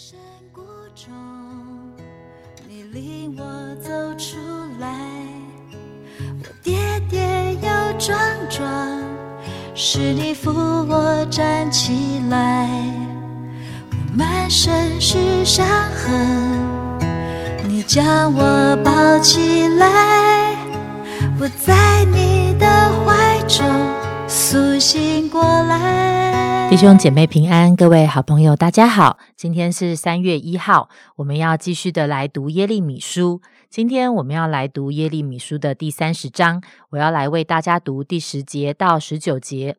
深谷中，你领我走出来，我跌跌又撞撞，是你扶我站起来。我满身是伤痕，你将我抱起来，我在你的怀弟兄姐妹平安，各位好朋友，大家好。今天是三月一号，我们要继续的来读耶利米书。今天我们要来读耶利米书的第三十章，我要来为大家读第十节到十九节。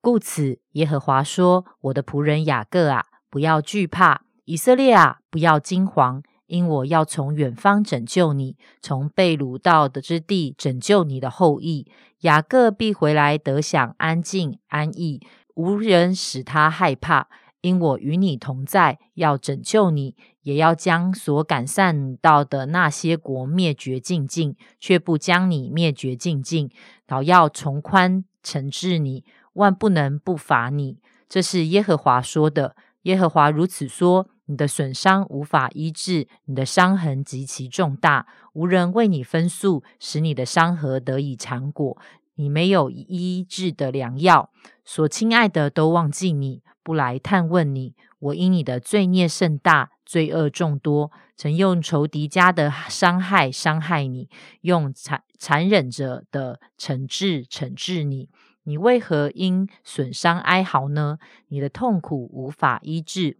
故此，耶和华说：“我的仆人雅各啊，不要惧怕；以色列啊，不要惊惶，因我要从远方拯救你，从被掳到的之地拯救你的后裔。雅各必回来得享安静安逸。”无人使他害怕，因我与你同在，要拯救你，也要将所赶散到的那些国灭绝尽尽，却不将你灭绝尽尽，倒要从宽惩治你，万不能不罚你。这是耶和华说的。耶和华如此说：你的损伤无法医治，你的伤痕极其重大，无人为你分诉，使你的伤痕得以缠果。你没有医治的良药，所亲爱的都忘记你，不来探问你。我因你的罪孽甚大，罪恶众多，曾用仇敌家的伤害伤害你，用残残忍者的惩治惩治你。你为何因损伤哀嚎呢？你的痛苦无法医治。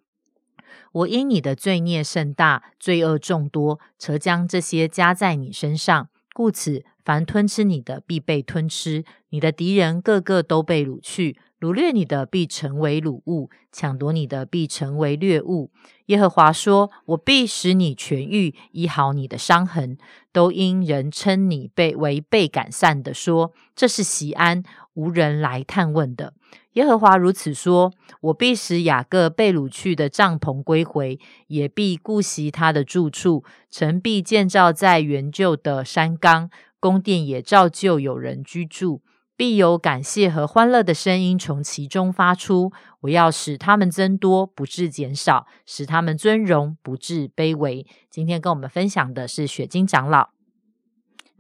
我因你的罪孽甚大，罪恶众多，曾将这些加在你身上，故此。凡吞吃你的，必被吞吃；你的敌人个个都被掳去，掳掠你的必成为掳物，抢夺你的必成为掠物。耶和华说：“我必使你痊愈，医好你的伤痕。都因人称你被为被赶散的，说这是席安，无人来探问的。”耶和华如此说：“我必使雅各被掳去的帐篷归回，也必顾惜他的住处，城必建造在原旧的山冈。”宫殿也照旧有人居住，必有感谢和欢乐的声音从其中发出。我要使他们增多，不致减少；使他们尊荣，不致卑微。今天跟我们分享的是雪晶长老。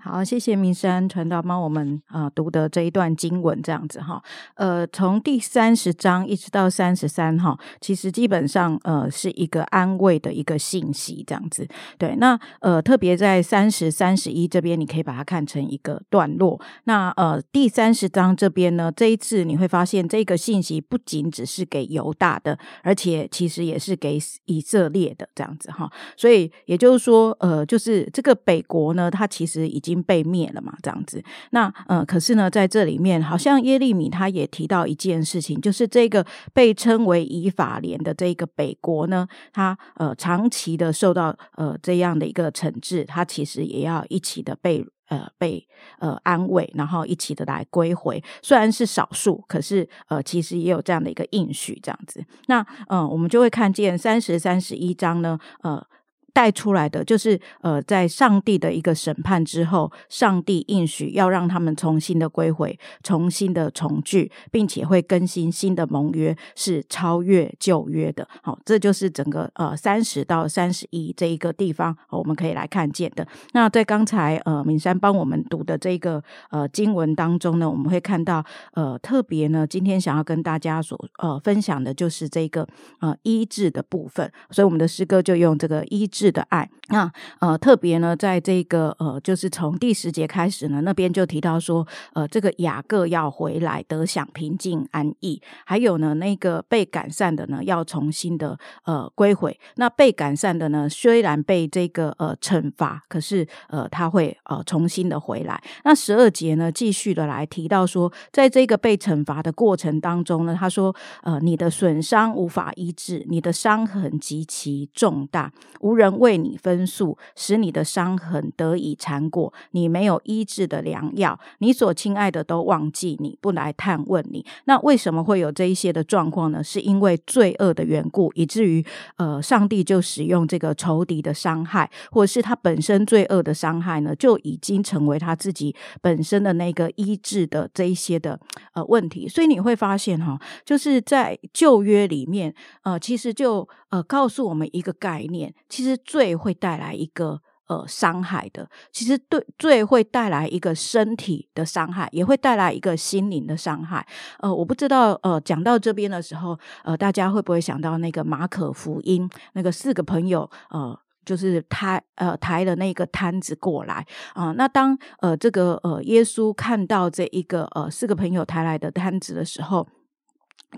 好，谢谢明山传道帮我们啊读的这一段经文，这样子哈，呃，从第三十章一直到三十三哈，其实基本上呃是一个安慰的一个信息，这样子。对，那呃特别在三十三十一这边，你可以把它看成一个段落。那呃第三十章这边呢，这一次你会发现这个信息不仅只是给犹大的，而且其实也是给以色列的这样子哈。所以也就是说，呃，就是这个北国呢，它其实已经。被灭了嘛？这样子，那呃，可是呢，在这里面，好像耶利米他也提到一件事情，就是这个被称为以法莲的这个北国呢，他呃长期的受到呃这样的一个惩治，他其实也要一起的被呃被呃安慰，然后一起的来归回。虽然是少数，可是呃其实也有这样的一个应许，这样子。那嗯，我们就会看见三十三十一章呢，呃。带出来的就是，呃，在上帝的一个审判之后，上帝应许要让他们重新的归回，重新的重聚，并且会更新新的盟约，是超越旧约的。好，这就是整个呃三十到三十一这一个地方，我们可以来看见的。那在刚才呃敏山帮我们读的这个呃经文当中呢，我们会看到呃特别呢，今天想要跟大家所呃分享的就是这个呃医治的部分，所以我们的诗歌就用这个医治。的爱，那呃，特别呢，在这个呃，就是从第十节开始呢，那边就提到说，呃，这个雅各要回来得享平静安逸，还有呢，那个被赶散的呢，要重新的呃归回。那被赶散的呢，虽然被这个呃惩罚，可是呃他会呃重新的回来。那十二节呢，继续的来提到说，在这个被惩罚的过程当中呢，他说，呃，你的损伤无法医治，你的伤痕极其重大，无人。为你分诉，使你的伤痕得以缠裹。你没有医治的良药，你所亲爱的都忘记你，不来探问你。那为什么会有这一些的状况呢？是因为罪恶的缘故，以至于呃，上帝就使用这个仇敌的伤害，或者是他本身罪恶的伤害呢，就已经成为他自己本身的那个医治的这一些的呃问题。所以你会发现哈，就是在旧约里面，呃，其实就呃告诉我们一个概念，其实罪会带来一个。呃，伤害的，其实对罪会带来一个身体的伤害，也会带来一个心灵的伤害。呃，我不知道，呃，讲到这边的时候，呃，大家会不会想到那个马可福音那个四个朋友，呃，就是抬呃抬了那个摊子过来啊？那当呃这个呃耶稣看到这一个呃四个朋友抬来的摊子的时候，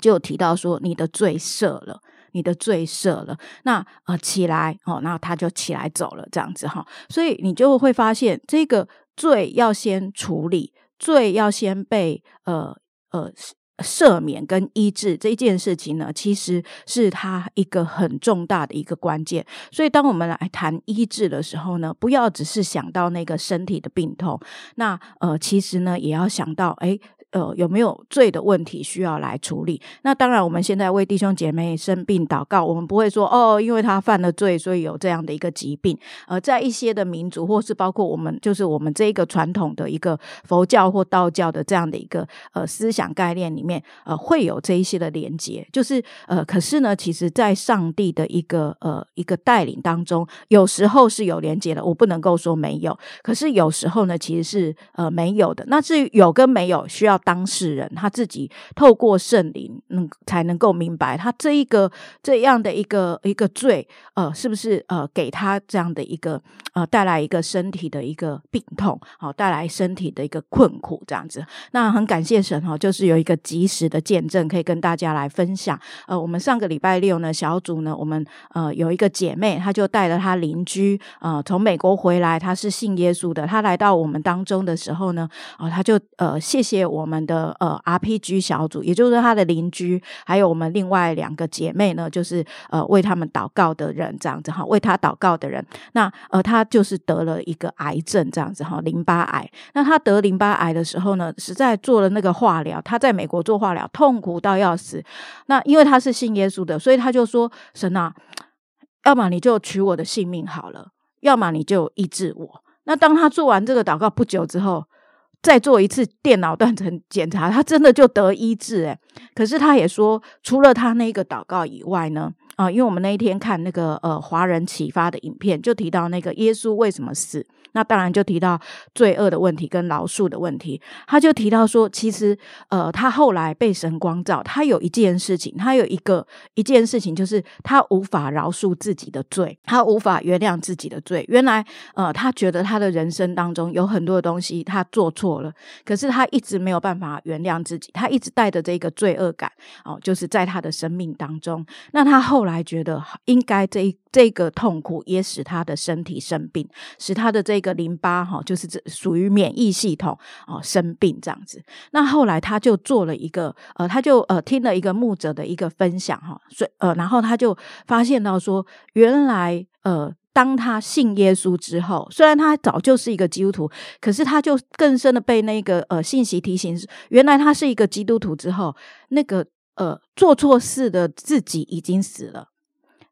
就提到说：“你的罪赦了。”你的罪赦了，那呃起来哦，那他就起来走了，这样子哈，所以你就会发现，这个罪要先处理，罪要先被呃呃赦免跟医治这件事情呢，其实是他一个很重大的一个关键。所以，当我们来谈医治的时候呢，不要只是想到那个身体的病痛，那呃，其实呢，也要想到哎。呃，有没有罪的问题需要来处理？那当然，我们现在为弟兄姐妹生病祷告，我们不会说哦，因为他犯了罪，所以有这样的一个疾病。呃，在一些的民族，或是包括我们，就是我们这一个传统的一个佛教或道教的这样的一个呃思想概念里面，呃，会有这一些的连接。就是呃，可是呢，其实，在上帝的一个呃一个带领当中，有时候是有连接的。我不能够说没有，可是有时候呢，其实是呃没有的。那至于有跟没有，需要。当事人他自己透过圣灵，能才能够明白他这一个这样的一个一个罪，呃，是不是呃给他这样的一个呃带来一个身体的一个病痛，好带来身体的一个困苦这样子。那很感谢神哈，就是有一个及时的见证可以跟大家来分享。呃，我们上个礼拜六呢，小组呢，我们呃有一个姐妹，她就带着她邻居呃从美国回来，她是信耶稣的，她来到我们当中的时候呢，啊，她就呃谢谢我。们们的呃 RPG 小组，也就是他的邻居，还有我们另外两个姐妹呢，就是呃为他们祷告的人，这样子哈，为他祷告的人。那呃，他就是得了一个癌症，这样子哈，淋巴癌。那他得淋巴癌的时候呢，实在做了那个化疗，他在美国做化疗，痛苦到要死。那因为他是信耶稣的，所以他就说：“神啊，要么你就取我的性命好了，要么你就医治我。”那当他做完这个祷告不久之后，再做一次电脑断层检查，他真的就得医治诶可是他也说，除了他那个祷告以外呢，啊，因为我们那一天看那个呃华人启发的影片，就提到那个耶稣为什么死。那当然就提到罪恶的问题跟饶恕的问题，他就提到说，其实呃，他后来被神光照，他有一件事情，他有一个一件事情，就是他无法饶恕自己的罪，他无法原谅自己的罪。原来呃，他觉得他的人生当中有很多的东西他做错了，可是他一直没有办法原谅自己，他一直带着这个罪恶感哦，就是在他的生命当中。那他后来觉得应该这一。这个痛苦也使他的身体生病，使他的这个个淋巴哈，就是这属于免疫系统哦生病这样子。那后来他就做了一个呃，他就呃听了一个牧者的一个分享哈，所以呃，然后他就发现到说，原来呃，当他信耶稣之后，虽然他早就是一个基督徒，可是他就更深的被那个呃信息提醒，原来他是一个基督徒之后，那个呃做错事的自己已经死了。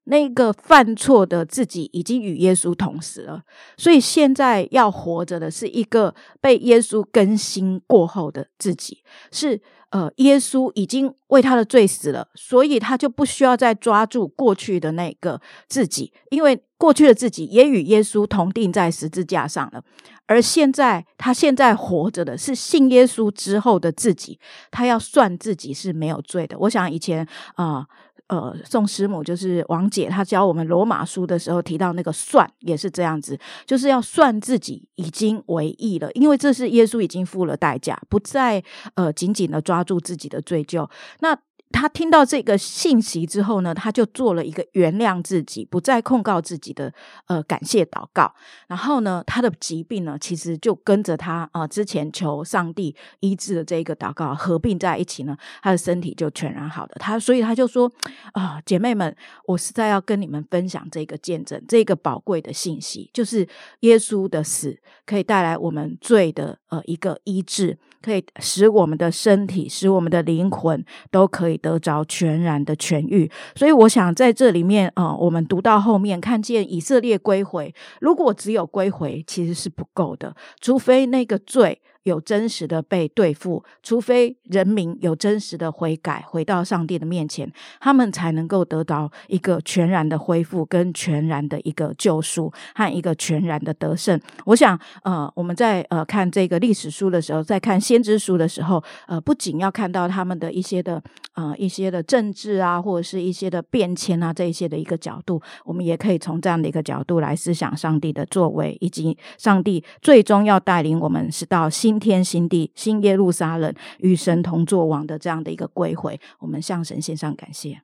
那个犯错的自己已经与耶稣同死了，所以现在要活着的是一个被耶稣更新过后的自己，是呃，耶稣已经为他的罪死了，所以他就不需要再抓住过去的那个自己，因为过去的自己也与耶稣同定在十字架上了，而现在他现在活着的是信耶稣之后的自己，他要算自己是没有罪的。我想以前啊。呃宋师母就是王姐，她教我们罗马书的时候提到那个算也是这样子，就是要算自己已经为义了，因为这是耶稣已经付了代价，不再呃紧紧的抓住自己的罪疚。那他听到这个信息之后呢，他就做了一个原谅自己、不再控告自己的呃感谢祷告。然后呢，他的疾病呢，其实就跟着他啊之前求上帝医治的这一个祷告合并在一起呢，他的身体就全然好了。他所以他就说啊，姐妹们，我实在要跟你们分享这个见证，这个宝贵的信息，就是耶稣的死可以带来我们罪的呃一个医治。可以使我们的身体、使我们的灵魂都可以得着全然的痊愈。所以，我想在这里面，呃，我们读到后面，看见以色列归回，如果只有归回，其实是不够的，除非那个罪。有真实的被对付，除非人民有真实的悔改，回到上帝的面前，他们才能够得到一个全然的恢复，跟全然的一个救赎和一个全然的得胜。我想，呃，我们在呃看这个历史书的时候，在看先知书的时候，呃，不仅要看到他们的一些的呃一些的政治啊，或者是一些的变迁啊这一些的一个角度，我们也可以从这样的一个角度来思想上帝的作为，以及上帝最终要带领我们是到新。天新地，新耶路撒冷，与神同作王的这样的一个归回，我们向神献上感谢。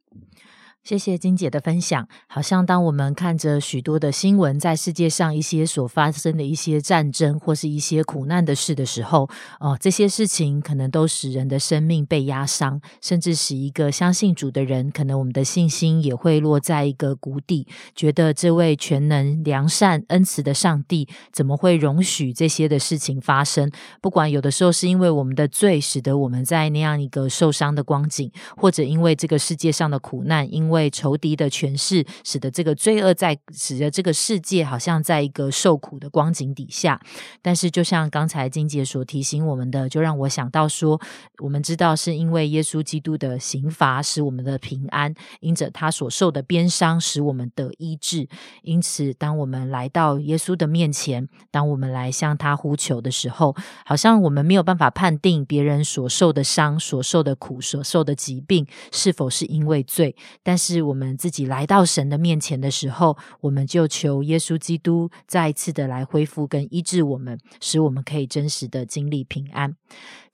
谢谢金姐的分享。好像当我们看着许多的新闻，在世界上一些所发生的一些战争或是一些苦难的事的时候，哦，这些事情可能都使人的生命被压伤，甚至使一个相信主的人，可能我们的信心也会落在一个谷底，觉得这位全能、良善、恩慈的上帝怎么会容许这些的事情发生？不管有的时候是因为我们的罪，使得我们在那样一个受伤的光景，或者因为这个世界上的苦难，因为仇敌的权势，使得这个罪恶在使得这个世界好像在一个受苦的光景底下。但是，就像刚才金姐所提醒我们的，就让我想到说，我们知道是因为耶稣基督的刑罚使我们的平安，因着他所受的鞭伤使我们得医治。因此，当我们来到耶稣的面前，当我们来向他呼求的时候，好像我们没有办法判定别人所受的伤、所受的苦、所受的疾病是否是因为罪，但是我们自己来到神的面前的时候，我们就求耶稣基督再一次的来恢复跟医治我们，使我们可以真实的经历平安。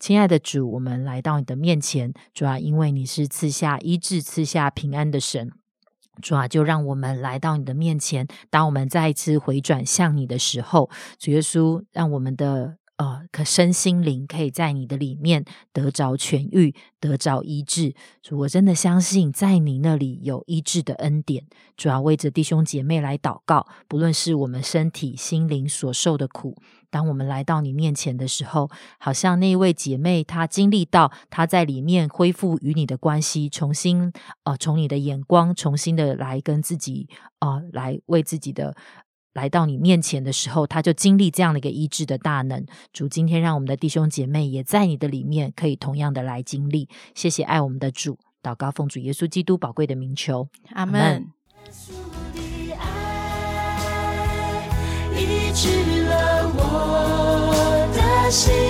亲爱的主，我们来到你的面前，主要因为你是赐下医治、赐下平安的神，主啊，就让我们来到你的面前。当我们再一次回转向你的时候，主耶稣，让我们的。呃，可身心灵可以在你的里面得着痊愈，得着医治。主，我真的相信在你那里有医治的恩典。主要为着弟兄姐妹来祷告，不论是我们身体、心灵所受的苦，当我们来到你面前的时候，好像那一位姐妹她经历到她在里面恢复与你的关系，重新呃，从你的眼光重新的来跟自己呃，来为自己的。来到你面前的时候，他就经历这样的一个医治的大能。主今天让我们的弟兄姐妹也在你的里面，可以同样的来经历。谢谢爱我们的主，祷告奉主耶稣基督宝贵的名求，阿门。耶稣的生命完